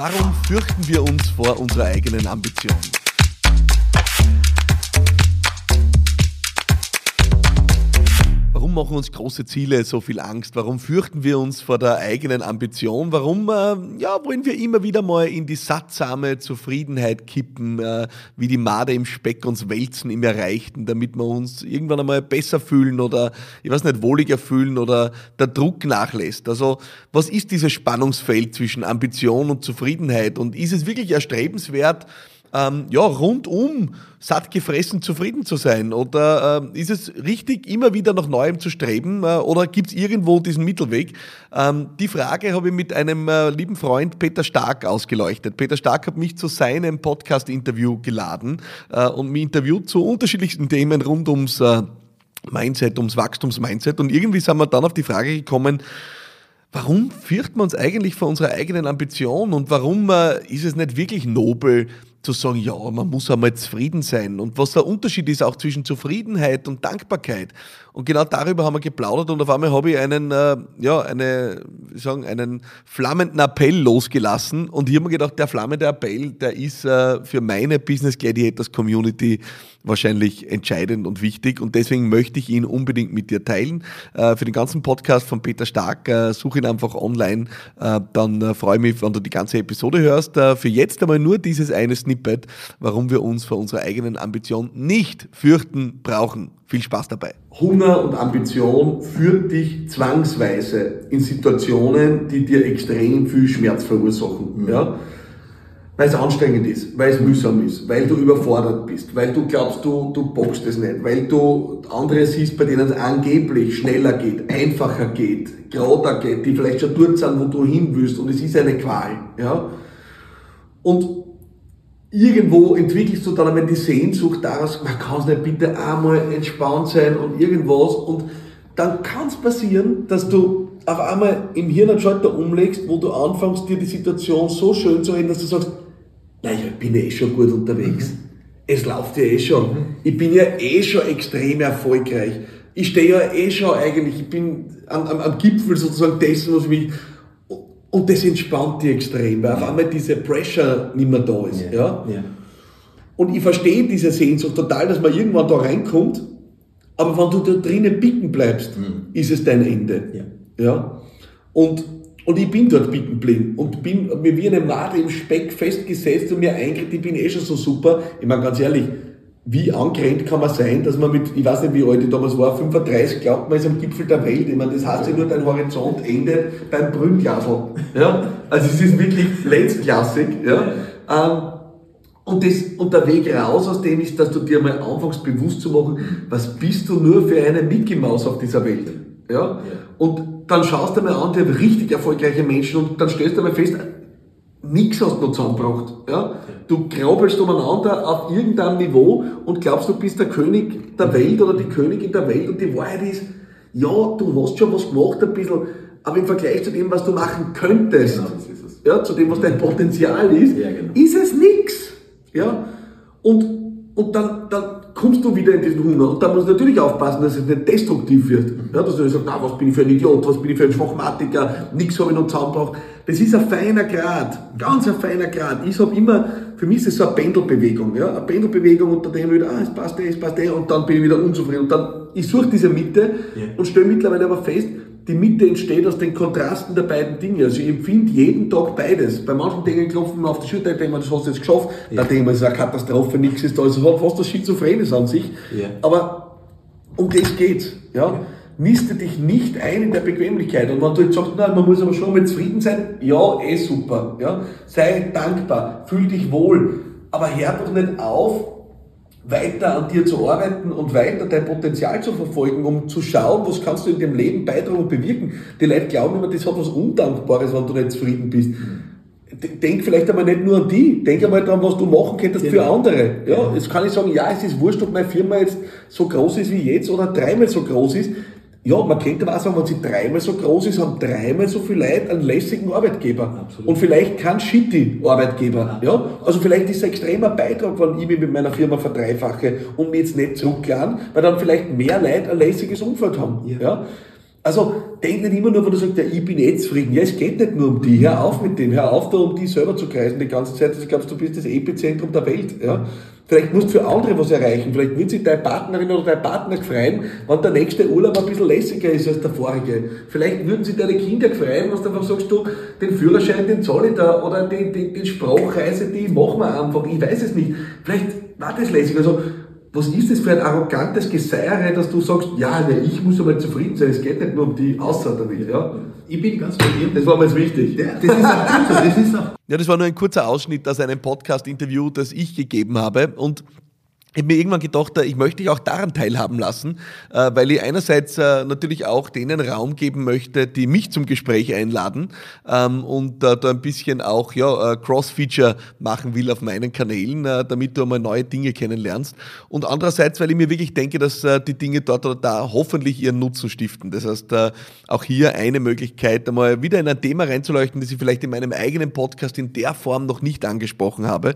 Warum fürchten wir uns vor unserer eigenen Ambition? Machen uns große Ziele so viel Angst? Warum fürchten wir uns vor der eigenen Ambition? Warum äh, ja, wollen wir immer wieder mal in die sattsame Zufriedenheit kippen, äh, wie die Made im Speck uns wälzen im Erreichten, damit wir uns irgendwann einmal besser fühlen oder, ich weiß nicht, wohliger fühlen oder der Druck nachlässt? Also, was ist dieses Spannungsfeld zwischen Ambition und Zufriedenheit? Und ist es wirklich erstrebenswert, ähm, ja, rundum satt gefressen zufrieden zu sein? Oder äh, ist es richtig, immer wieder nach Neuem zu streben? Äh, oder gibt es irgendwo diesen Mittelweg? Ähm, die Frage habe ich mit einem äh, lieben Freund Peter Stark ausgeleuchtet. Peter Stark hat mich zu seinem Podcast-Interview geladen äh, und mich interviewt zu unterschiedlichsten Themen rund ums äh, Mindset, ums Wachstumsmindset. Und irgendwie sind wir dann auf die Frage gekommen, Warum fürchten wir uns eigentlich vor unserer eigenen Ambition und warum äh, ist es nicht wirklich nobel, zu sagen, ja, man muss einmal zufrieden sein und was der Unterschied ist auch zwischen Zufriedenheit und Dankbarkeit. Und genau darüber haben wir geplaudert und auf einmal habe ich einen, äh, ja, eine, sagen, einen flammenden Appell losgelassen und ich habe mir gedacht, der flammende Appell, der ist äh, für meine Business Gladiators Community wahrscheinlich entscheidend und wichtig und deswegen möchte ich ihn unbedingt mit dir teilen. Äh, für den ganzen Podcast von Peter Stark, äh, such ihn einfach online, äh, dann freue ich mich, wenn du die ganze Episode hörst. Für jetzt einmal nur dieses eine Snippet, warum wir uns vor unserer eigenen Ambition nicht fürchten brauchen. Viel Spaß dabei. Hunger und Ambition führt dich zwangsweise in Situationen, die dir extrem viel Schmerz verursachen. Ja? Weil es anstrengend ist, weil es mühsam ist, weil du überfordert bist, weil du glaubst, du, du bockst es nicht, weil du andere siehst, bei denen es angeblich schneller geht, einfacher geht, gerader geht, die vielleicht schon dort sind, wo du hin willst und es ist eine Qual. Ja? Und irgendwo entwickelst du dann einmal die Sehnsucht daraus, man kann es nicht bitte einmal entspannt sein und irgendwas und dann kann es passieren, dass du auf einmal im Hirn einen Schalter umlegst, wo du anfängst, dir die Situation so schön zu reden, dass du sagst, naja, ich bin ja eh schon gut unterwegs. Mhm. Es läuft ja eh schon. Mhm. Ich bin ja eh schon extrem erfolgreich. Ich stehe ja eh schon eigentlich, ich bin am, am, am Gipfel sozusagen dessen, was mich, und das entspannt dich extrem, weil auf einmal diese Pressure nicht mehr da ist. Ja. ja? Und ich verstehe diese Sehnsucht total, dass man irgendwann da reinkommt, aber wenn du da drinnen bicken bleibst, mhm. ist es dein Ende. Ja. ja? Und und ich bin dort bitten geblieben und bin mir wie eine Made im Speck festgesetzt und mir eingeredet, ich bin eh schon so super. Ich meine, ganz ehrlich, wie angerennt kann man sein, dass man mit, ich weiß nicht, wie alt ich damals war, 35, glaubt man ist am Gipfel der Welt. Ich meine, das heißt ja nur, dein Horizont endet beim Brünnglasl. Ja? Also es ist wirklich letztklassig. Ja? Ähm, und, das, und der Weg raus aus dem ist, dass du dir mal anfängst bewusst zu machen, was bist du nur für eine Mickey Maus auf dieser Welt. Ja? Und dann schaust du mal an, die richtig erfolgreiche Menschen und dann stellst du mal fest, nichts hast du noch zusammengebracht. Ja? Du krabbelst umeinander auf irgendeinem Niveau und glaubst, du bist der König der Welt oder die Königin der Welt und die Wahrheit ist, ja, du hast schon was gemacht ein bisschen, aber im Vergleich zu dem, was du machen könntest, genau, ja, zu dem, was dein Potenzial ist, ja, genau. ist es nichts. Ja? Und, und dann, dann kommst du wieder in diesen Hunger. Und da musst du natürlich aufpassen, dass es nicht destruktiv wird. Ja, dass du nicht sagst, na, was bin ich für ein Idiot, was bin ich für ein Schwachmatiker, nichts habe ich noch zusammengebracht. Das ist ein feiner Grad, ganz ein feiner Grad. Ich habe immer, für mich ist es so eine Pendelbewegung, ja, eine Pendelbewegung und dann wieder, ah, es passt eh, es passt eh, und dann bin ich wieder unzufrieden. Und dann, ich suche diese Mitte ja. und stelle mittlerweile aber fest, die Mitte entsteht aus den Kontrasten der beiden Dinge. Also ich empfinde jeden Tag beides. Bei manchen Dingen klopfen wir auf die Schulter, denken wir, das hast du jetzt geschafft. Ja. Da denken wir, es ist eine Katastrophe, nichts ist da. Also hat fast das Schizophrenes an sich. Ja. Aber um das geht's. Ja? ja. Niste dich nicht ein in der Bequemlichkeit. Und wenn du jetzt sagst, nein, man muss aber schon mal zufrieden sein, ja, eh super. Ja? Sei dankbar, fühl dich wohl. Aber hör doch nicht auf, weiter an dir zu arbeiten und weiter dein Potenzial zu verfolgen, um zu schauen, was kannst du in dem Leben beitragen und bewirken. Die Leute glauben immer, das hat was Undankbares, wenn du nicht zufrieden bist. Denk vielleicht einmal nicht nur an die, denk einmal daran, was du machen könntest genau. für andere. Ja, jetzt kann ich sagen, ja, es ist wurscht, ob meine Firma jetzt so groß ist wie jetzt oder dreimal so groß ist. Ja, man könnte aber auch sagen, wenn sie dreimal so groß ist, haben dreimal so viel Leute einen lässigen Arbeitgeber. Absolut. Und vielleicht keinen shitty Arbeitgeber. Ja? Also vielleicht ist es ein extremer Beitrag, wenn ich mich mit meiner Firma verdreifache und mich jetzt nicht zurückladen, weil dann vielleicht mehr Leute ein lässiges Umfeld haben. Ja. ja? Also denk nicht immer nur, wenn du sagst, ja, ich bin jetzt zufrieden. Ja, es geht nicht nur um die. Hör auf mit dem. Hör auf, da um die selber zu kreisen die ganze Zeit. Ich glaube, du bist das Epizentrum der Welt. Ja? Vielleicht musst du für andere was erreichen. Vielleicht wird sich deine Partnerin oder dein Partner freuen, wenn der nächste Urlaub ein bisschen lässiger ist als der vorige. Vielleicht würden sich deine Kinder freuen, wenn du einfach sagst, du, den Führerschein, den zahle ich da, oder die, die, die Sprachreise, die machen wir einfach. Ich weiß es nicht. Vielleicht war das lässig. Also, was ist das für ein arrogantes Geseiere, dass du sagst, ja, ne, ich muss einmal zufrieden sein, es geht nicht nur um die außer damit, ja? Ich bin ganz bei dir. Das war mir jetzt wichtig. Das ist auch das ist auch ja, das war nur ein kurzer Ausschnitt aus einem Podcast-Interview, das ich gegeben habe und ich habe mir irgendwann gedacht, äh, ich möchte dich auch daran teilhaben lassen, äh, weil ich einerseits äh, natürlich auch denen Raum geben möchte, die mich zum Gespräch einladen ähm, und da ein bisschen auch ja, Cross-Feature machen will auf meinen Kanälen, damit du einmal neue Dinge kennenlernst. Und andererseits, weil ich mir wirklich denke, dass die Dinge dort oder da hoffentlich ihren Nutzen stiften. Das heißt, auch hier eine Möglichkeit, einmal wieder in ein Thema reinzuleuchten, das ich vielleicht in meinem eigenen Podcast in der Form noch nicht angesprochen habe.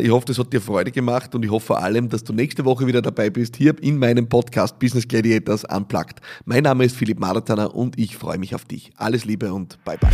Ich hoffe, das hat dir Freude gemacht und ich hoffe vor allem, dass du nächste Woche wieder dabei bist, hier in meinem Podcast Business Gladiators Unplugged. Mein Name ist Philipp Maratana und ich freue mich auf dich. Alles Liebe und bye bye.